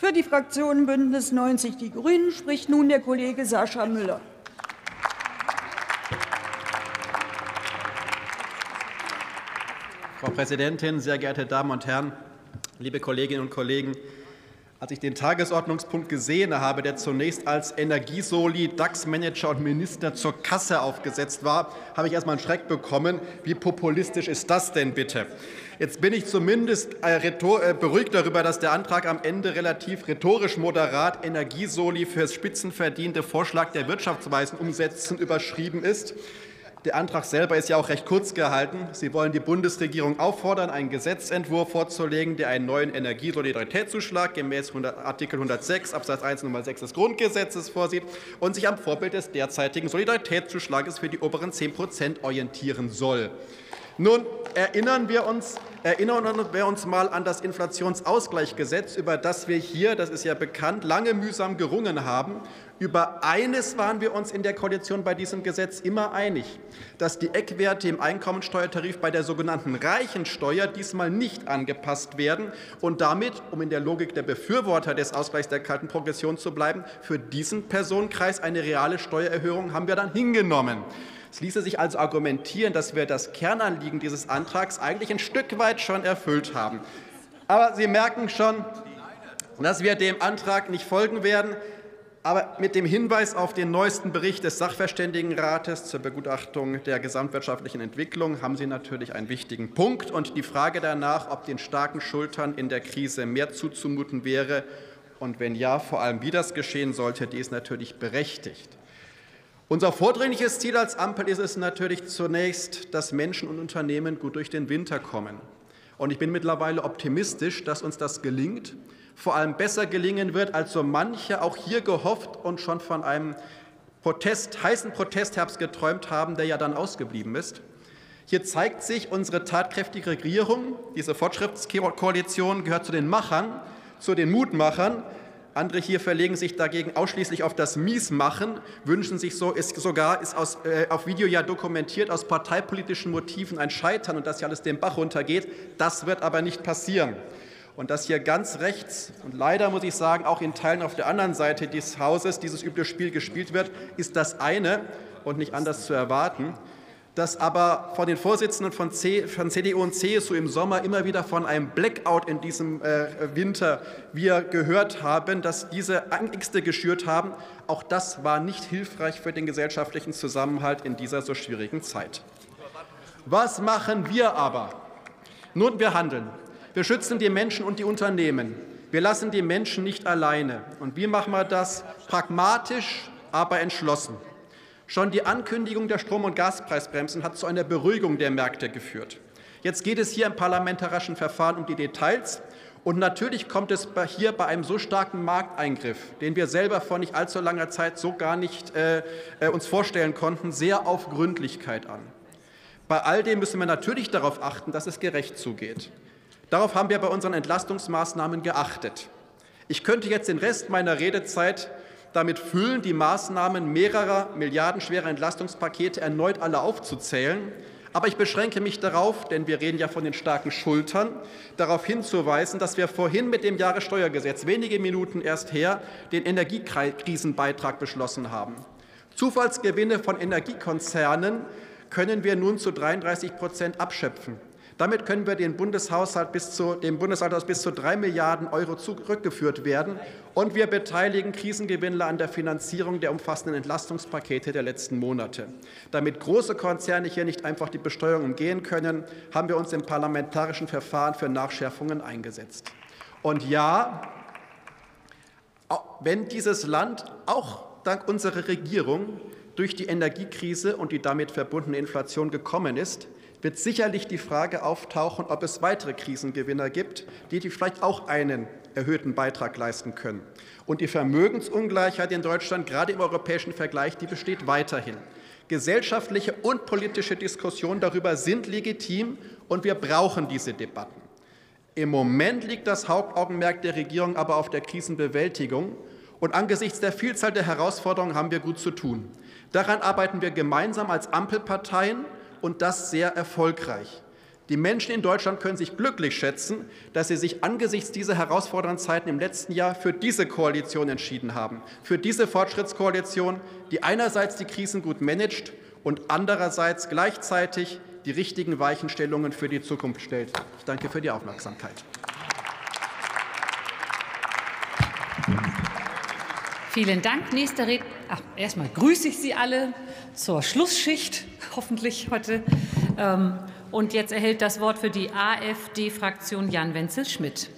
Für die Fraktion Bündnis 90 Die Grünen spricht nun der Kollege Sascha Müller. Frau Präsidentin, sehr geehrte Damen und Herren, liebe Kolleginnen und Kollegen! Als ich den Tagesordnungspunkt gesehen habe, der zunächst als Energiesoli, DAX-Manager und Minister zur Kasse aufgesetzt war, habe ich erst mal einen Schreck bekommen. Wie populistisch ist das denn bitte? Jetzt bin ich zumindest äh, äh, beruhigt darüber, dass der Antrag am Ende relativ rhetorisch moderat Energiesoli fürs spitzenverdiente Vorschlag der Wirtschaftsweisen umsetzen überschrieben ist. Der Antrag selber ist ja auch recht kurz gehalten. Sie wollen die Bundesregierung auffordern, einen Gesetzentwurf vorzulegen, der einen neuen Energiesolidaritätszuschlag gemäß Artikel 106 Absatz 1 Nummer 6 des Grundgesetzes vorsieht und sich am Vorbild des derzeitigen Solidaritätszuschlages für die oberen 10 Prozent orientieren soll. Nun erinnern wir uns, erinnern wir uns mal an das Inflationsausgleichsgesetz, über das wir hier, das ist ja bekannt, lange mühsam gerungen haben. Über eines waren wir uns in der Koalition bei diesem Gesetz immer einig, dass die Eckwerte im Einkommensteuertarif bei der sogenannten Reichensteuer diesmal nicht angepasst werden und damit, um in der Logik der Befürworter des Ausgleichs der kalten Progression zu bleiben, für diesen Personenkreis eine reale Steuererhöhung haben wir dann hingenommen. Es ließe sich also argumentieren, dass wir das Kernanliegen dieses Antrags eigentlich ein Stück weit schon erfüllt haben. Aber Sie merken schon, dass wir dem Antrag nicht folgen werden. Aber mit dem Hinweis auf den neuesten Bericht des Sachverständigenrates zur Begutachtung der gesamtwirtschaftlichen Entwicklung haben Sie natürlich einen wichtigen Punkt. Und die Frage danach, ob den starken Schultern in der Krise mehr zuzumuten wäre und wenn ja, vor allem wie das geschehen sollte, die ist natürlich berechtigt. Unser vordringliches Ziel als Ampel ist es natürlich zunächst, dass Menschen und Unternehmen gut durch den Winter kommen. Und ich bin mittlerweile optimistisch, dass uns das gelingt, vor allem besser gelingen wird, als so manche auch hier gehofft und schon von einem Protest, heißen Protestherbst geträumt haben, der ja dann ausgeblieben ist. Hier zeigt sich unsere tatkräftige Regierung. Diese Fortschrittskoalition gehört zu den Machern, zu den Mutmachern, andere hier verlegen sich dagegen ausschließlich auf das Miesmachen, wünschen sich so, ist sogar, ist aus, äh, auf Video ja dokumentiert, aus parteipolitischen Motiven ein Scheitern und dass hier alles den Bach runtergeht. Das wird aber nicht passieren. Und dass hier ganz rechts und leider muss ich sagen, auch in Teilen auf der anderen Seite des Hauses dieses üble Spiel gespielt wird, ist das eine und nicht anders zu erwarten dass aber von den Vorsitzenden von, C, von, CDU und CSU im Sommer immer wieder von einem Blackout in diesem äh, Winter wir gehört haben, dass diese Ängste geschürt haben. Auch das war nicht hilfreich für den gesellschaftlichen Zusammenhalt in dieser so schwierigen Zeit. Was machen wir aber? Nun, wir handeln. Wir schützen die Menschen und die Unternehmen. Wir lassen die Menschen nicht alleine. Und wie machen wir das? Pragmatisch, aber entschlossen. Schon die Ankündigung der Strom- und Gaspreisbremsen hat zu einer Beruhigung der Märkte geführt. Jetzt geht es hier im parlamentarischen Verfahren um die Details. Und natürlich kommt es hier bei einem so starken Markteingriff, den wir selber vor nicht allzu langer Zeit so gar nicht äh, äh, uns vorstellen konnten, sehr auf Gründlichkeit an. Bei all dem müssen wir natürlich darauf achten, dass es gerecht zugeht. Darauf haben wir bei unseren Entlastungsmaßnahmen geachtet. Ich könnte jetzt den Rest meiner Redezeit damit füllen, die Maßnahmen mehrerer milliardenschwerer Entlastungspakete erneut alle aufzuzählen. Aber ich beschränke mich darauf, denn wir reden ja von den starken Schultern, darauf hinzuweisen, dass wir vorhin mit dem Jahressteuergesetz wenige Minuten erst her den Energiekrisenbeitrag beschlossen haben. Zufallsgewinne von Energiekonzernen können wir nun zu 33 Prozent abschöpfen. Damit können wir den Bundeshaushalt bis zu, dem Bundeshaushalt bis zu drei Milliarden Euro zurückgeführt werden. Und wir beteiligen Krisengewinnler an der Finanzierung der umfassenden Entlastungspakete der letzten Monate. Damit große Konzerne hier nicht einfach die Besteuerung umgehen können, haben wir uns im parlamentarischen Verfahren für Nachschärfungen eingesetzt. Und ja, wenn dieses Land auch dank unserer Regierung durch die Energiekrise und die damit verbundene Inflation gekommen ist, wird sicherlich die Frage auftauchen, ob es weitere Krisengewinner gibt, die vielleicht auch einen erhöhten Beitrag leisten können. Und die Vermögensungleichheit in Deutschland, gerade im europäischen Vergleich, die besteht weiterhin. Gesellschaftliche und politische Diskussionen darüber sind legitim, und wir brauchen diese Debatten. Im Moment liegt das Hauptaugenmerk der Regierung aber auf der Krisenbewältigung. Und angesichts der Vielzahl der Herausforderungen haben wir gut zu tun. Daran arbeiten wir gemeinsam als Ampelparteien und das sehr erfolgreich. Die Menschen in Deutschland können sich glücklich schätzen, dass sie sich angesichts dieser herausfordernden Zeiten im letzten Jahr für diese Koalition entschieden haben, für diese Fortschrittskoalition, die einerseits die Krisen gut managt und andererseits gleichzeitig die richtigen Weichenstellungen für die Zukunft stellt. Ich danke für die Aufmerksamkeit. Vielen Dank. Nächster Redner. Ach, erstmal grüße ich Sie alle zur Schlussschicht, hoffentlich heute. Ähm, und jetzt erhält das Wort für die AfD-Fraktion Jan Wenzel Schmidt.